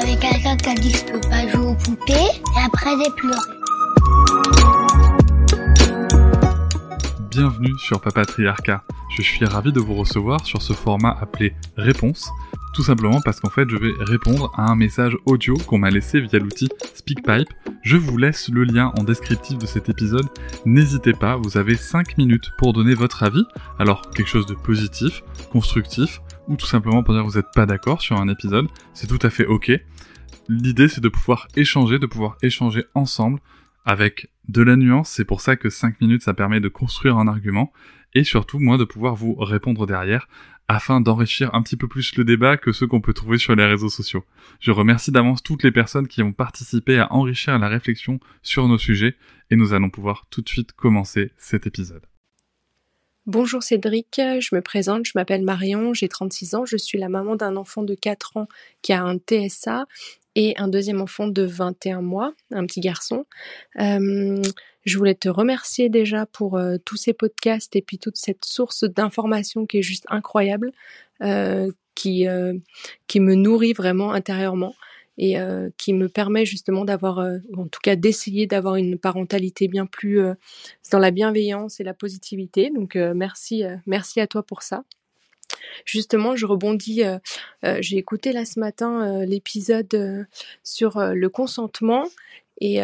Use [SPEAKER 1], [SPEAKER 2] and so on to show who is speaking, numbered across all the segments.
[SPEAKER 1] Avec quelqu'un qui a dit je peux pas jouer aux poupées, et après j'ai pleuré.
[SPEAKER 2] Bienvenue sur Papatriarcat. Je suis ravi de vous recevoir sur ce format appelé Réponse, tout simplement parce qu'en fait je vais répondre à un message audio qu'on m'a laissé via l'outil SpeakPipe. Je vous laisse le lien en descriptif de cet épisode. N'hésitez pas, vous avez 5 minutes pour donner votre avis. Alors quelque chose de positif, constructif, ou tout simplement pour dire que vous n'êtes pas d'accord sur un épisode, c'est tout à fait ok. L'idée c'est de pouvoir échanger, de pouvoir échanger ensemble avec de la nuance, c'est pour ça que 5 minutes ça permet de construire un argument, et surtout moi de pouvoir vous répondre derrière afin d'enrichir un petit peu plus le débat que ceux qu'on peut trouver sur les réseaux sociaux. Je remercie d'avance toutes les personnes qui ont participé à enrichir la réflexion sur nos sujets, et nous allons pouvoir tout de suite commencer cet épisode.
[SPEAKER 3] Bonjour Cédric, je me présente, je m'appelle Marion, j'ai 36 ans, je suis la maman d'un enfant de 4 ans qui a un TSA et un deuxième enfant de 21 mois, un petit garçon. Euh, je voulais te remercier déjà pour euh, tous ces podcasts et puis toute cette source d'informations qui est juste incroyable, euh, qui, qui me nourrit vraiment intérieurement et qui me permet justement d'avoir, en tout cas d'essayer d'avoir une parentalité bien plus dans la bienveillance et la positivité. Donc merci, merci à toi pour ça. Justement, je rebondis, j'ai écouté là ce matin l'épisode sur le consentement et,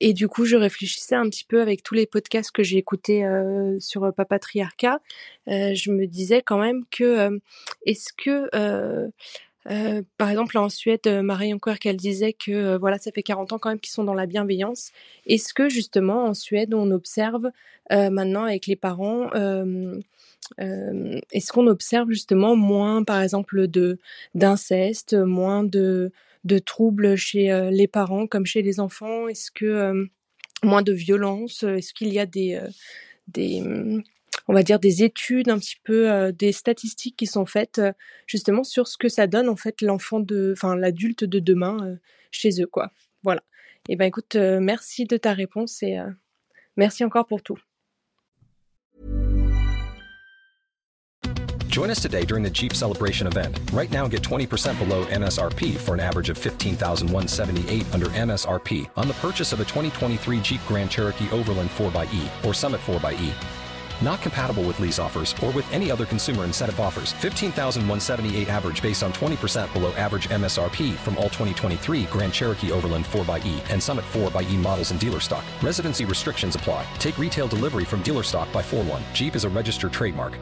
[SPEAKER 3] et, du coup, je réfléchissais un petit peu avec tous les podcasts que j'ai écoutés euh, sur Papatriarcat. Euh, je me disais quand même que est-ce que euh, par exemple, en Suède, euh, Marie encore qu'elle disait que euh, voilà, ça fait 40 ans quand même qu'ils sont dans la bienveillance. Est-ce que justement en Suède, on observe maintenant avec les parents, est-ce qu'on observe justement moins, par exemple, de d'inceste, moins de de troubles chez les parents comme chez les enfants? Est-ce que moins de violence? Est-ce qu'il y a des des on va dire des études un petit peu euh, des statistiques qui sont faites euh, justement sur ce que ça donne en fait l'enfant de enfin l'adulte de demain euh, chez eux quoi voilà et eh ben écoute merci de ta réponse et merci encore pour tout
[SPEAKER 4] Join us today during the Jeep Celebration event. Right now, get 20% below MSRP for an average of 15178 under MSRP on the purchase of a 2023 Jeep Grand Cherokee Overland 4xE or Summit 4xE. Not compatible with lease offers or with any other consumer incentive offers. 15,178 average based on 20% below average MSRP from all 2023 Grand Cherokee Overland 4xE and Summit 4xE models in dealer stock. Residency restrictions apply. Take retail delivery from dealer stock by 4 1. Jeep is a registered trademark.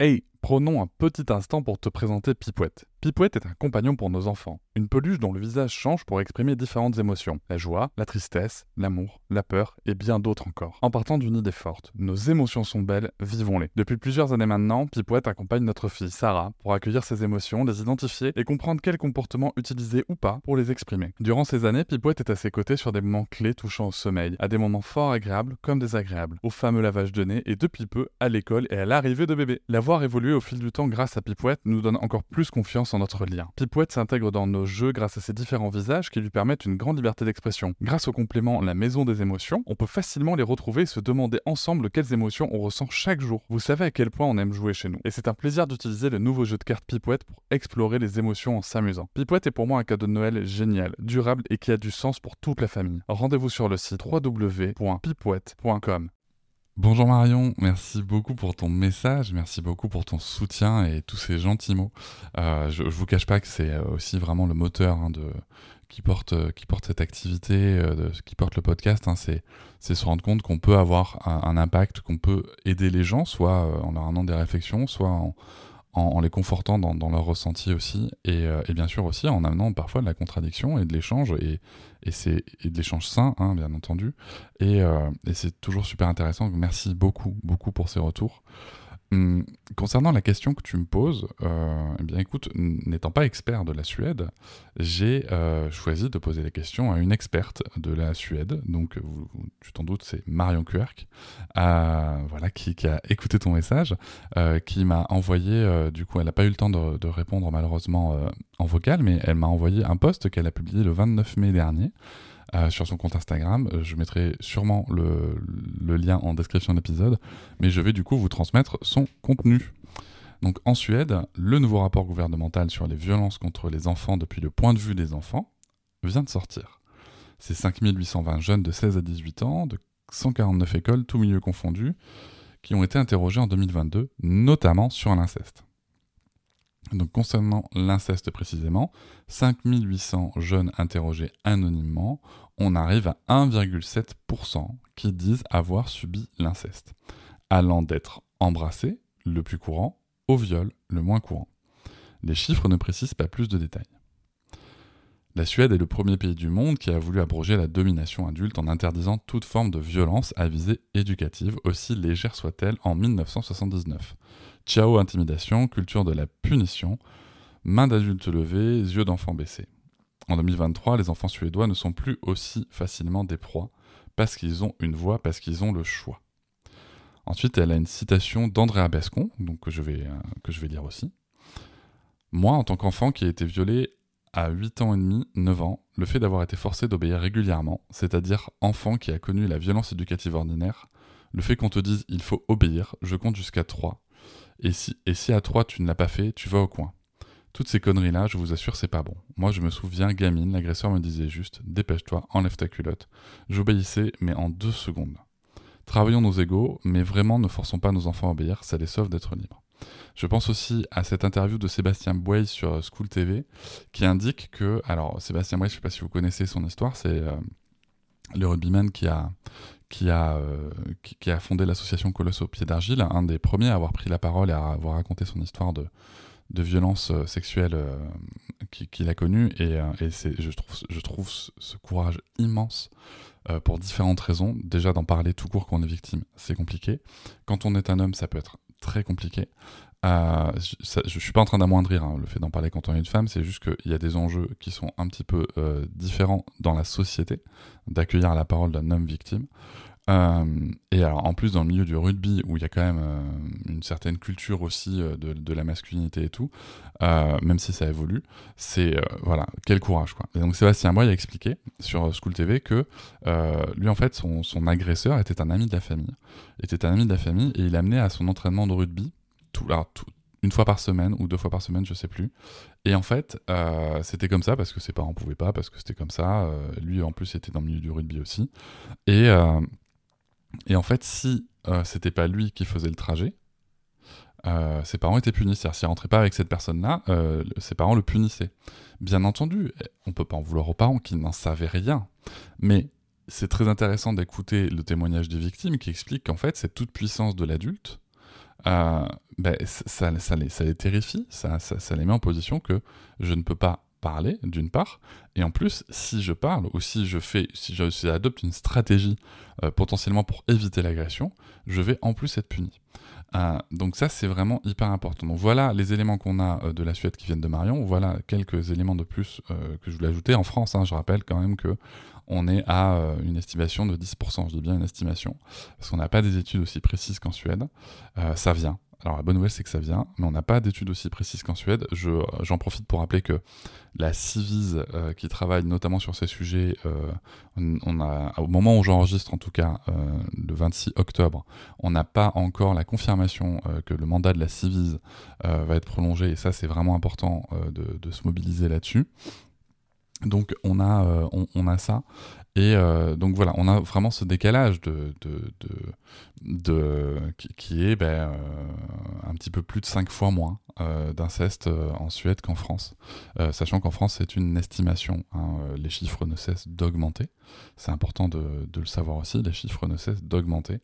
[SPEAKER 2] Hey, prenons un petit instant pour te présenter Pipouette. Pipouette est un compagnon pour nos enfants, une peluche dont le visage change pour exprimer différentes émotions, la joie, la tristesse, l'amour, la peur et bien d'autres encore. En partant d'une idée forte, nos émotions sont belles, vivons-les. Depuis plusieurs années maintenant, Pipouette accompagne notre fille Sarah pour accueillir ses émotions, les identifier et comprendre quels comportements utiliser ou pas pour les exprimer. Durant ces années, Pipouette est à ses côtés sur des moments clés touchant au sommeil, à des moments fort agréables comme désagréables, au fameux lavage de nez et depuis peu à l'école et à l'arrivée de bébé. L'avoir évolué au fil du temps grâce à Pipouette nous donne encore plus confiance notre lien. Pipouette s'intègre dans nos jeux grâce à ses différents visages qui lui permettent une grande liberté d'expression. Grâce au complément La Maison des émotions, on peut facilement les retrouver et se demander ensemble quelles émotions on ressent chaque jour. Vous savez à quel point on aime jouer chez nous. Et c'est un plaisir d'utiliser le nouveau jeu de cartes Pipouette pour explorer les émotions en s'amusant. Pipouette est pour moi un cadeau de Noël génial, durable et qui a du sens pour toute la famille. Rendez-vous sur le site www.pipouette.com. Bonjour Marion, merci beaucoup pour ton message, merci beaucoup pour ton soutien et tous ces gentils mots. Euh, je, ne vous cache pas que c'est euh, aussi vraiment le moteur hein, qui, porte, euh, qui porte cette activité, qui porte le podcast. Hein, c'est, se rendre compte qu'on peut avoir un, impact, qu'on peut aider les gens, soit en leur amenant des réflexions, soit en, en, les confortant dans, leur ressenti aussi, et, et, bien sûr aussi en amenant parfois de la contradiction et de l'échange, et, de l'échange sain, hein, bien entendu. Euh, et c'est toujours super intéressant. merci beaucoup, beaucoup pour ces retours. Hum, concernant la question que tu me poses, euh, eh bien écoute, n'étant pas expert de la Suède, j'ai euh, choisi de poser les questions à une experte de la Suède. Donc, tu t'en doutes, c'est Marion euh, voilà, qui, a écouté ton message, qui m'a envoyé, du coup, elle n'a pas eu le temps de, de répondre malheureusement en vocal, mais elle m'a envoyé un post qu'elle a publié le 29 mai dernier. Euh, sur son compte Instagram. Euh, je mettrai sûrement le, lien en description de l'épisode, mais je vais du coup vous transmettre son contenu. Donc en Suède, le nouveau rapport gouvernemental sur les violences contre les enfants depuis le point de vue des enfants vient de sortir. C'est 5820 jeunes de 16 à 18 ans, de 149 écoles, tous milieux confondus, qui ont été interrogés en 2022, notamment sur l'inceste. Donc concernant l'inceste précisément, 5800 jeunes interrogés anonymement, on arrive à 1,7% qui disent avoir subi l'inceste, allant d'être embrassé, le plus courant, au viol, le moins courant. Les chiffres ne précisent pas plus de détails. La Suède est le premier pays du monde qui a voulu abroger la domination adulte en interdisant toute forme de violence à visée éducative, aussi légère soit-elle, en 1979. Ciao intimidation, culture de la punition, main d'adulte levée, yeux d'enfant baissés. En 2023, les enfants suédois ne sont plus aussi facilement des proies, parce qu'ils ont une voix, parce qu'ils ont le choix. Ensuite, elle a une citation d'Andrea Bescon, donc que je, vais, euh, que je vais lire aussi. Moi, en tant qu'enfant qui a été violé à 8 ans et demi, 9 ans, le fait d'avoir été forcé d'obéir régulièrement, c'est-à-dire enfant qui a connu la violence éducative ordinaire, le fait qu'on te dise il faut obéir, je compte jusqu'à 3, et si, et si à 3 tu ne l'as pas fait, tu vas au coin. Toutes ces conneries-là, je vous assure, c'est pas bon. Moi, je me souviens, gamine, l'agresseur me disait juste Dépêche-toi, enlève ta culotte. J'obéissais, mais en deux secondes. Travaillons nos égaux, mais vraiment ne forçons pas nos enfants à obéir, ça les sauve d'être libres. Je pense aussi à cette interview de Sébastien Boy sur School TV qui indique que, alors Sébastien Boy, je ne sais pas si vous connaissez son histoire, c'est euh, le rugbyman qui a, euh, qui, a fondé l'association Colosse au pied d'argile, un des premiers à avoir pris la parole et à avoir raconté son histoire de, violence euh, sexuelle euh, qu'il a connue. Et, et je, trouve, je trouve ce courage immense pour différentes raisons. Déjà d'en parler tout court quand on est victime, c'est compliqué. Quand on est un homme, ça peut être très compliqué. Euh, je, ne suis pas en train d'amoindrir hein, le fait d'en parler quand on est une femme, c'est juste qu'il y a des enjeux qui sont un petit peu euh, différents dans la société, d'accueillir la parole d'un homme victime. Euh, et alors, en plus, dans le milieu du rugby, où il y a quand même une certaine culture aussi de, la masculinité et tout, même si ça évolue, c'est voilà, quel courage quoi. Et donc Sébastien Boy a expliqué sur School TV que lui, en fait, son, agresseur était un ami de la famille, était un ami de la famille, et il amenait à son entraînement de rugby tout, une fois par semaine ou deux fois par semaine, je sais plus. Et en fait, euh, c'était comme ça parce que ses parents pouvaient pas, parce que c'était comme ça. Euh, lui, en plus, était dans le milieu du rugby aussi. Et, euh, et en fait, si c'était pas lui qui faisait le trajet, ses parents étaient punis. C'est-à-dire, s'il rentrait pas avec cette personne-là, ses parents le punissaient. Bien entendu, on peut pas en vouloir aux parents qui n'en savaient rien. Mais c'est très intéressant d'écouter le témoignage des victimes qui expliquent qu'en fait, cette toute puissance de l'adulte, euh, ben, ça, les, terrifie, ça, les met en position que je ne peux pas parler, d'une part, et en plus, si je parle ou si je fais, si j'adopte une stratégie euh, potentiellement pour éviter l'agression, je vais en plus être puni. Euh, donc ça, c'est vraiment hyper important. Donc voilà les éléments qu'on a de la Suède qui viennent de Marion. Voilà quelques éléments de plus que je voulais ajouter. En France, hein, je rappelle quand même que on est à euh, une estimation de 10%. Je dis bien une estimation, parce qu'on n'a pas des études aussi précises qu'en Suède. Euh, ça vient. Alors la bonne nouvelle c'est que ça vient, mais on n'a pas d'études aussi précises qu'en Suède. j'en profite pour rappeler que la Civise euh, qui travaille notamment sur ces sujets, on, a, au moment où j'enregistre en tout cas, le 26 octobre, on n'a pas encore la confirmation que le mandat de la Civise va être prolongé, et ça c'est vraiment important de, se mobiliser là-dessus. Donc on a, euh, on, a ça. Et euh, donc voilà, on a vraiment ce décalage de, qui, est ben, euh, un petit peu plus de 5 fois moins d'inceste en Suède qu'en France. sachant qu'en France, c'est une estimation. Hein, les chiffres ne cessent d'augmenter. C'est important de, le savoir aussi, les chiffres ne cessent d'augmenter.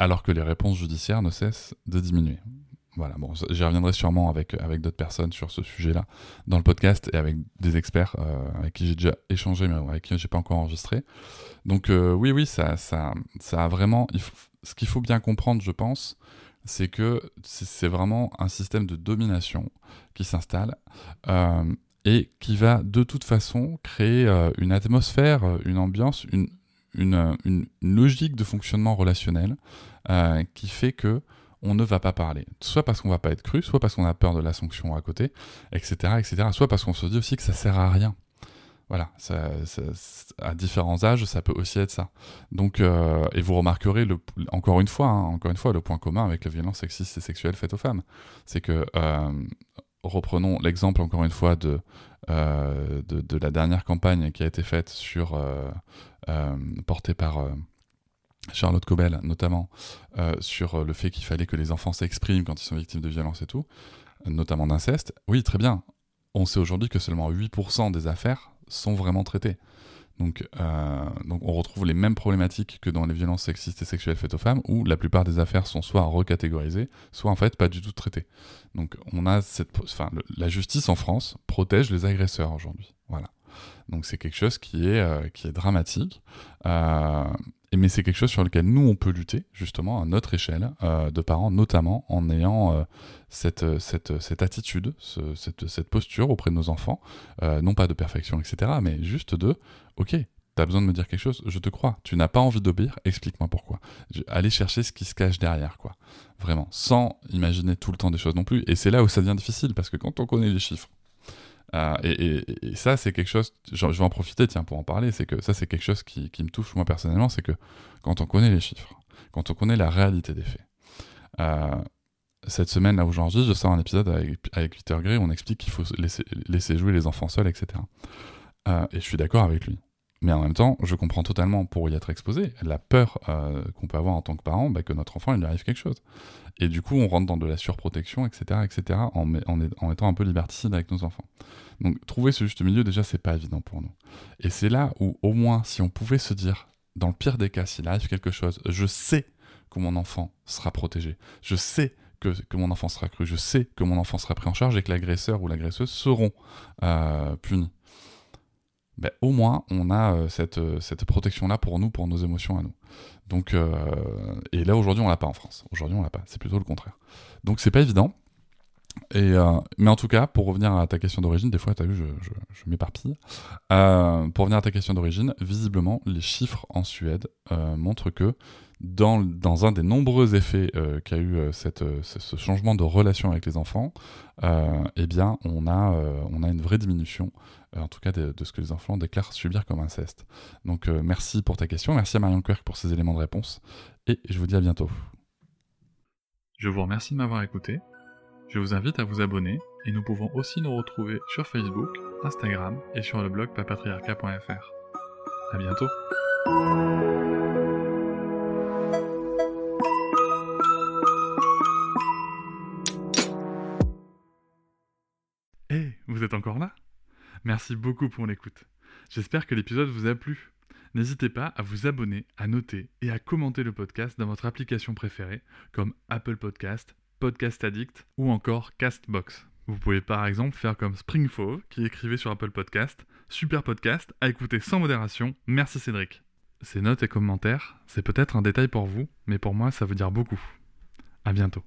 [SPEAKER 2] alors que les réponses judiciaires ne cessent de diminuer. Voilà, bon, j'y reviendrai sûrement avec, avec d'autres personnes sur ce sujet-là dans le podcast et avec des experts euh, avec qui j'ai déjà échangé, mais avec qui j'ai pas encore enregistré. Donc euh, oui, oui, ça, ça, ça a vraiment. ce qu'il faut bien comprendre, je pense, c'est que c'est vraiment un système de domination qui s'installe euh, et qui va de toute façon créer une atmosphère, une ambiance, une, une, une, logique de fonctionnement relationnel qui fait que on ne va pas parler. Soit parce qu'on va pas être cru, soit parce qu'on a peur de la sanction à côté, etc., etc. Soit parce qu'on se dit aussi que ça sert à rien. Voilà, à différents âges, ça peut aussi être ça. Donc, euh, et vous remarquerez le, encore une fois, hein, encore une fois, le point commun avec la violence sexiste et sexuelle faite aux femmes, c'est que euh, reprenons l'exemple encore une fois euh, de, la dernière campagne qui a été faite sur portée par Charlotte Cobel notamment sur le fait qu'il fallait que les enfants s'expriment quand ils sont victimes de violence et tout, notamment d'inceste. Oui, très bien. On sait aujourd'hui que seulement 8% des affaires sont vraiment traités. Donc, euh, donc on retrouve les mêmes problématiques que dans les violences sexistes et sexuelles faites aux femmes, où la plupart des affaires sont soit recatégorisées, soit en fait pas du tout traitées. Donc on a cette, enfin, la justice en France protège les agresseurs aujourd'hui. Voilà. Donc c'est quelque chose qui est, euh, qui est dramatique. Euh, mais c'est quelque chose sur lequel nous, on peut lutter, justement, à notre échelle, euh, de parents, notamment en ayant euh, cette, cette, cette, attitude, cette, cette, posture auprès de nos enfants, euh, non pas de perfection, etc., mais juste de, ok, t'as besoin de me dire quelque chose, je te crois, tu n'as pas envie d'obéir, explique-moi pourquoi. Aller chercher ce qui se cache derrière, quoi. Vraiment, sans imaginer tout le temps des choses non plus. Et c'est là où ça devient difficile, parce que quand on connaît les chiffres, euh, et, ça, c'est quelque chose, je, vais en profiter, tiens, pour en parler, c'est que ça, c'est quelque chose qui, me touche moi personnellement, c'est que quand on connaît les chiffres, quand on connaît la réalité des faits, euh, cette semaine, là où j'enregistre, je sors un épisode avec, Peter Gray où on explique qu'il faut laisser, laisser, jouer les enfants seuls, etc. Euh, et je suis d'accord avec lui. Mais en même temps, je comprends totalement, pour y être exposé, la peur qu'on peut avoir en tant que parent, bah, que notre enfant, il lui arrive quelque chose. Et du coup, on rentre dans de la surprotection, etc., etc., en, étant un peu liberticide avec nos enfants. Donc, trouver ce juste milieu, déjà, c'est pas évident pour nous. Et c'est là où, au moins, si on pouvait se dire, dans le pire des cas, s'il arrive quelque chose, je sais que mon enfant sera protégé. Je sais que, que, mon enfant sera cru. Je sais que mon enfant sera pris en charge et que l'agresseur ou l'agresseuse seront euh, punis. Ben, au moins, on a euh, cette, euh, cette protection-là pour nous, pour nos émotions à nous. Donc, euh, et là, aujourd'hui, on l'a pas en France. Aujourd'hui, on l'a pas. C'est plutôt le contraire. Donc, c'est pas évident. Et, mais en tout cas, pour revenir à ta question d'origine, des fois, tu as vu, je, m'éparpille. pour revenir à ta question d'origine, visiblement, les chiffres en Suède montrent que dans, un des nombreux effets qu'a eu ce changement de relation avec les enfants, eh bien, on a, une vraie diminution euh, en tout cas de, ce que les enfants déclarent subir comme inceste. Donc euh, merci pour ta question, merci à Marion Quirk pour ces éléments de réponse, et je vous dis à bientôt. Je vous remercie de m'avoir écouté, je vous invite à vous abonner, et nous pouvons aussi nous retrouver sur Facebook, Instagram et sur le blog papatriarca.fr. À bientôt Hé, vous êtes encore là? Merci beaucoup pour l'écoute. J'espère que l'épisode vous a plu. N'hésitez pas à vous abonner, à noter et à commenter le podcast dans votre application préférée, comme Apple Podcast, Podcast Addict ou encore Castbox. Vous pouvez par exemple faire comme Springfove qui écrivait sur Apple Podcast Super podcast à écouter sans modération, merci Cédric. Ces notes et commentaires, c'est peut-être un détail pour vous, mais pour moi ça veut dire beaucoup. À bientôt.